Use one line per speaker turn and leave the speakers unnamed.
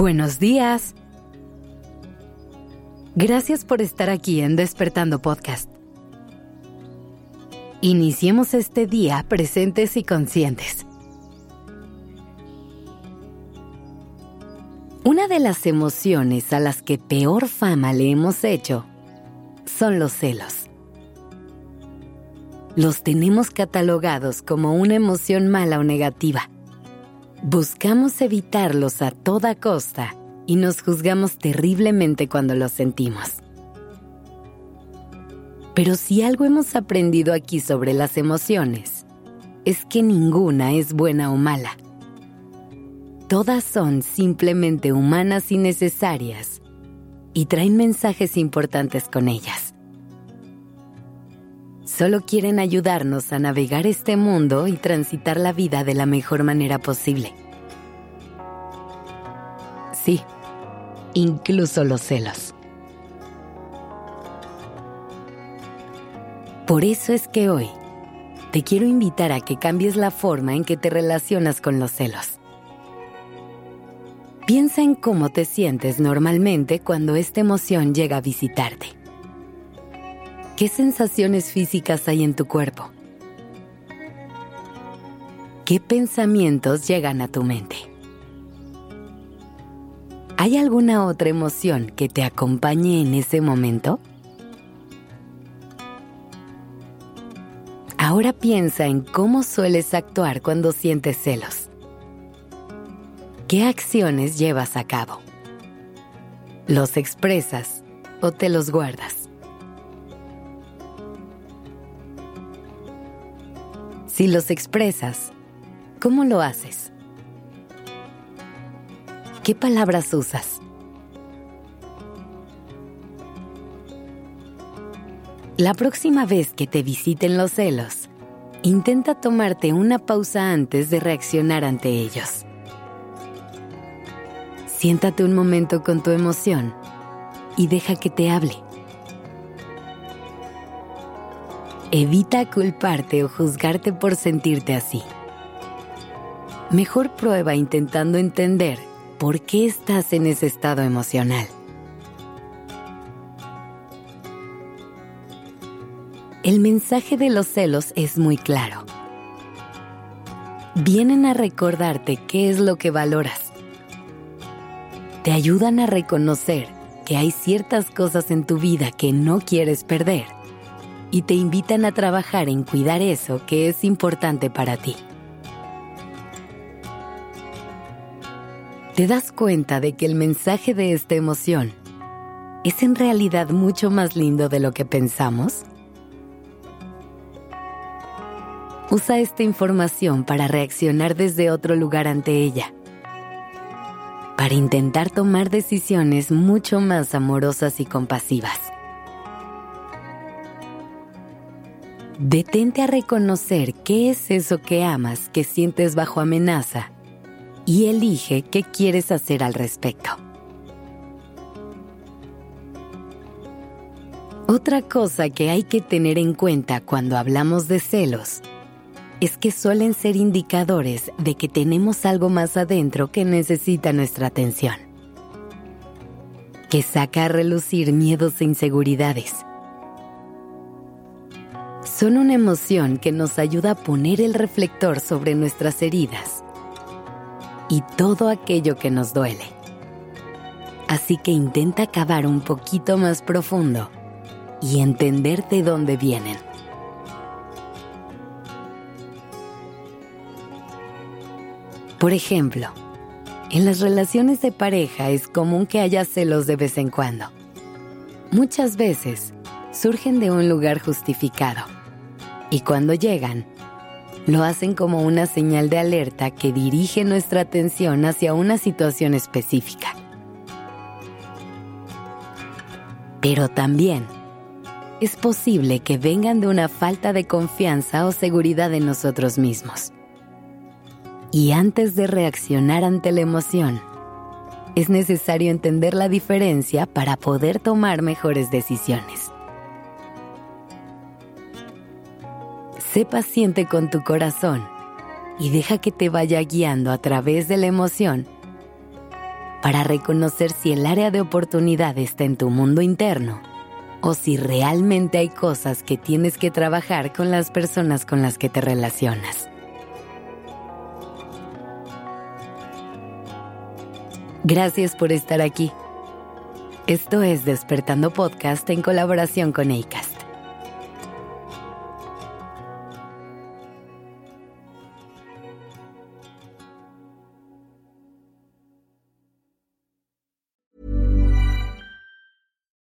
Buenos días. Gracias por estar aquí en Despertando Podcast. Iniciemos este día presentes y conscientes. Una de las emociones a las que peor fama le hemos hecho son los celos. Los tenemos catalogados como una emoción mala o negativa Buscamos evitarlos a toda costa y nos juzgamos terriblemente cuando los sentimos. Pero si algo hemos aprendido aquí sobre las emociones, es que ninguna es buena o mala. Todas son simplemente humanas y necesarias y traen mensajes importantes con ellas. Solo quieren ayudarnos a navegar este mundo y transitar la vida de la mejor manera posible. Sí, incluso los celos. Por eso es que hoy te quiero invitar a que cambies la forma en que te relacionas con los celos. Piensa en cómo te sientes normalmente cuando esta emoción llega a visitarte. ¿Qué sensaciones físicas hay en tu cuerpo? ¿Qué pensamientos llegan a tu mente? ¿Hay alguna otra emoción que te acompañe en ese momento? Ahora piensa en cómo sueles actuar cuando sientes celos. ¿Qué acciones llevas a cabo? ¿Los expresas o te los guardas? Si los expresas, ¿cómo lo haces? ¿Qué palabras usas? La próxima vez que te visiten los celos, intenta tomarte una pausa antes de reaccionar ante ellos. Siéntate un momento con tu emoción y deja que te hable. Evita culparte o juzgarte por sentirte así. Mejor prueba intentando entender por qué estás en ese estado emocional. El mensaje de los celos es muy claro. Vienen a recordarte qué es lo que valoras. Te ayudan a reconocer que hay ciertas cosas en tu vida que no quieres perder y te invitan a trabajar en cuidar eso que es importante para ti. ¿Te das cuenta de que el mensaje de esta emoción es en realidad mucho más lindo de lo que pensamos? Usa esta información para reaccionar desde otro lugar ante ella, para intentar tomar decisiones mucho más amorosas y compasivas. Detente a reconocer qué es eso que amas, que sientes bajo amenaza y elige qué quieres hacer al respecto. Otra cosa que hay que tener en cuenta cuando hablamos de celos es que suelen ser indicadores de que tenemos algo más adentro que necesita nuestra atención, que saca a relucir miedos e inseguridades son una emoción que nos ayuda a poner el reflector sobre nuestras heridas y todo aquello que nos duele. Así que intenta cavar un poquito más profundo y entender de dónde vienen. Por ejemplo, en las relaciones de pareja es común que haya celos de vez en cuando. Muchas veces surgen de un lugar justificado y cuando llegan, lo hacen como una señal de alerta que dirige nuestra atención hacia una situación específica. Pero también es posible que vengan de una falta de confianza o seguridad en nosotros mismos. Y antes de reaccionar ante la emoción, es necesario entender la diferencia para poder tomar mejores decisiones. Sé paciente con tu corazón y deja que te vaya guiando a través de la emoción para reconocer si el área de oportunidad está en tu mundo interno o si realmente hay cosas que tienes que trabajar con las personas con las que te relacionas. Gracias por estar aquí. Esto es Despertando Podcast en colaboración con ACAST.